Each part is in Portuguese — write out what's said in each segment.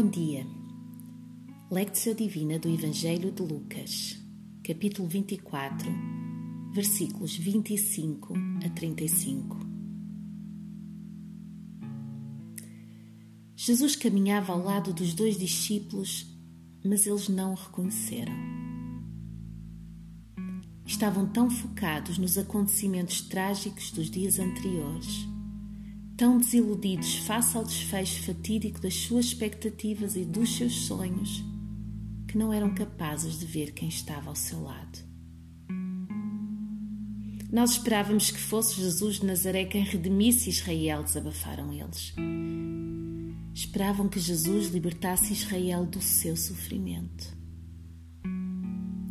Bom dia. Lectio Divina do Evangelho de Lucas, capítulo 24, versículos 25 a 35. Jesus caminhava ao lado dos dois discípulos, mas eles não o reconheceram. Estavam tão focados nos acontecimentos trágicos dos dias anteriores tão desiludidos face ao desfecho fatídico das suas expectativas e dos seus sonhos, que não eram capazes de ver quem estava ao seu lado. Nós esperávamos que fosse Jesus de Nazaré quem redimisse Israel, desabafaram eles. Esperavam que Jesus libertasse Israel do seu sofrimento.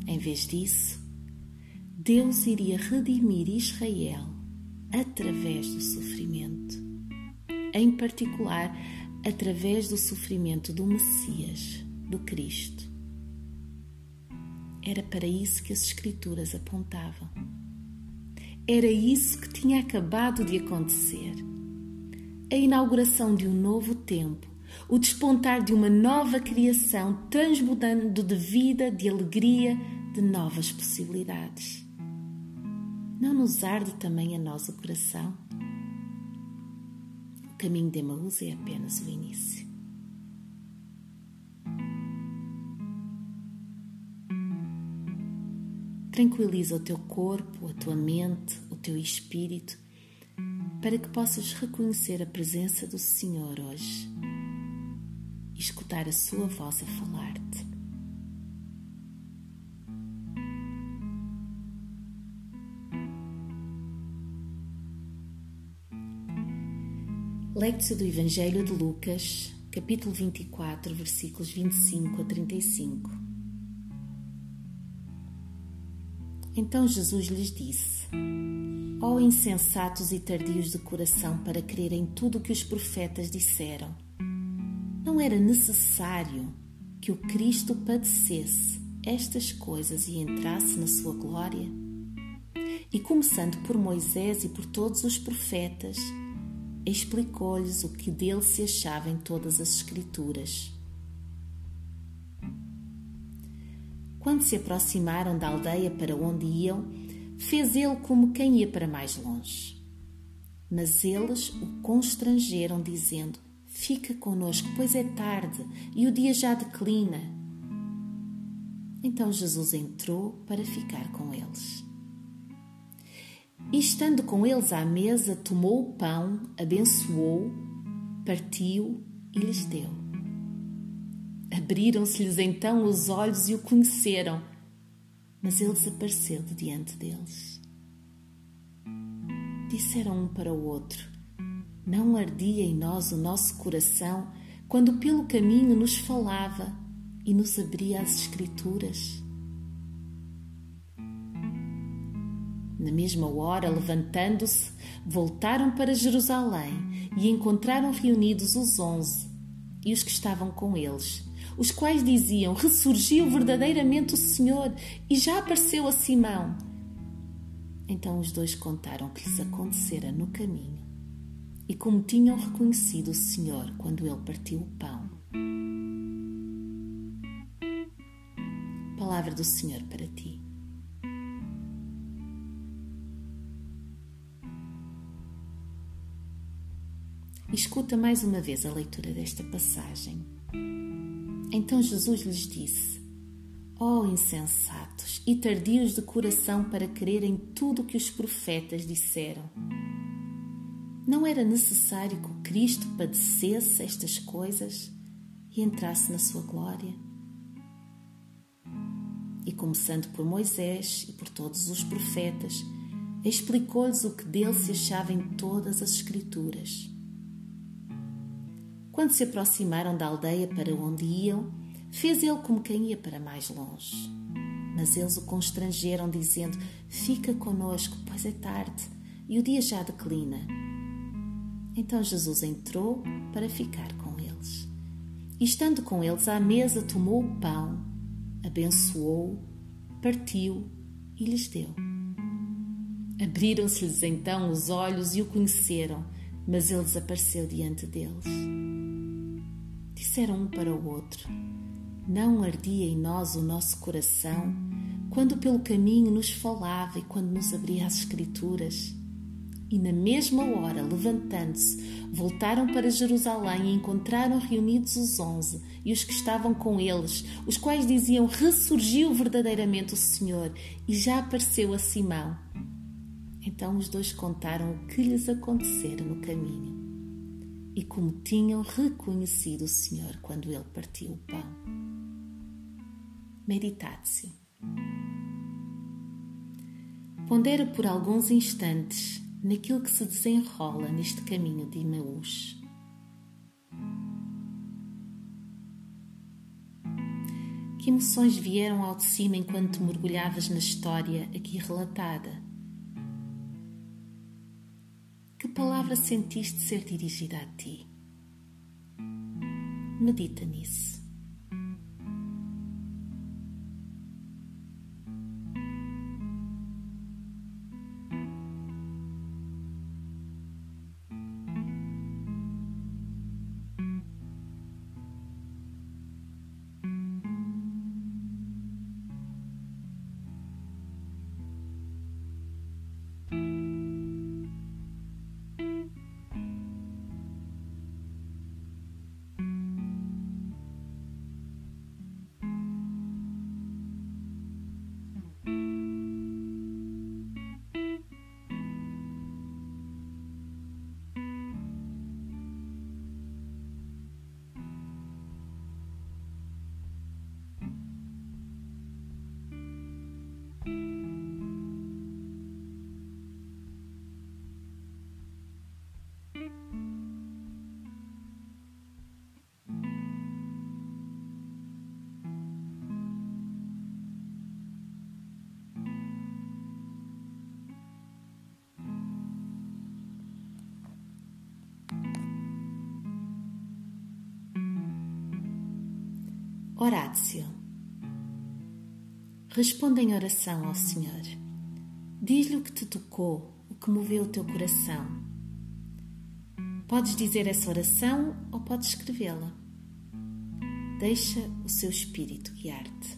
Em vez disso, Deus iria redimir Israel através do sofrimento em particular através do sofrimento do Messias, do Cristo. Era para isso que as Escrituras apontavam. Era isso que tinha acabado de acontecer. A inauguração de um novo tempo, o despontar de uma nova criação, transmudando de vida, de alegria, de novas possibilidades. Não nos arde também a nós o coração? O caminho de Emaús é apenas o início. Tranquiliza o teu corpo, a tua mente, o teu espírito, para que possas reconhecer a presença do Senhor hoje e escutar a sua voz a falar-te. Lectio do Evangelho de Lucas, capítulo 24, versículos 25 a 35. Então Jesus lhes disse: Ó oh, insensatos e tardios de coração para crerem tudo o que os profetas disseram. Não era necessário que o Cristo padecesse estas coisas e entrasse na sua glória? E começando por Moisés e por todos os profetas, explicou-lhes o que dele se achava em todas as Escrituras. Quando se aproximaram da aldeia para onde iam, fez ele como quem ia para mais longe. Mas eles o constrangeram, dizendo: Fica conosco, pois é tarde e o dia já declina. Então Jesus entrou para ficar com eles. E estando com eles à mesa, tomou o pão, abençoou, partiu e lhes deu. Abriram-se-lhes então os olhos e o conheceram, mas ele desapareceu de diante deles. Disseram um para o outro: Não ardia em nós o nosso coração quando pelo caminho nos falava e nos abria as Escrituras? Na mesma hora, levantando-se, voltaram para Jerusalém e encontraram reunidos os onze e os que estavam com eles, os quais diziam: Ressurgiu verdadeiramente o Senhor e já apareceu a Simão. Então os dois contaram o que lhes acontecera no caminho e como tinham reconhecido o Senhor quando ele partiu o pão. Palavra do Senhor para ti. Escuta mais uma vez a leitura desta passagem. Então Jesus lhes disse: Ó oh, insensatos e tardios de coração para crerem tudo o que os profetas disseram. Não era necessário que o Cristo padecesse estas coisas e entrasse na sua glória? E começando por Moisés e por todos os profetas, explicou-lhes o que dele se achava em todas as Escrituras quando se aproximaram da aldeia para onde iam, fez ele como quem ia para mais longe. Mas eles o constrangeram, dizendo: Fica conosco, pois é tarde e o dia já declina. Então Jesus entrou para ficar com eles. E estando com eles à mesa, tomou o pão, abençoou, partiu e lhes deu. Abriram-se-lhes então os olhos e o conheceram, mas ele desapareceu diante deles. Disseram um para o outro: Não ardia em nós o nosso coração quando pelo caminho nos falava e quando nos abria as Escrituras? E na mesma hora, levantando-se, voltaram para Jerusalém e encontraram reunidos os onze e os que estavam com eles, os quais diziam: Ressurgiu verdadeiramente o Senhor e já apareceu a Simão. Então os dois contaram o que lhes acontecera no caminho e como tinham reconhecido o Senhor quando ele partiu o pão. Meditate-se. Pondera por alguns instantes naquilo que se desenrola neste caminho de Imaús. Que emoções vieram ao de cima enquanto mergulhavas na história aqui relatada? Palavra sentiste ser dirigida a ti? Medita nisso. Horácio. Responda em oração ao Senhor. Diz-lhe o que te tocou, o que moveu o teu coração. Podes dizer essa oração ou podes escrevê-la. Deixa o seu espírito guiar-te.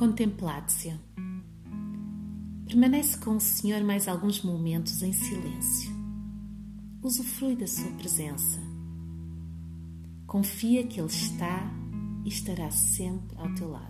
Contemplácia. Permanece com o Senhor mais alguns momentos em silêncio. Usufrui da sua presença. Confia que Ele está e estará sempre ao teu lado.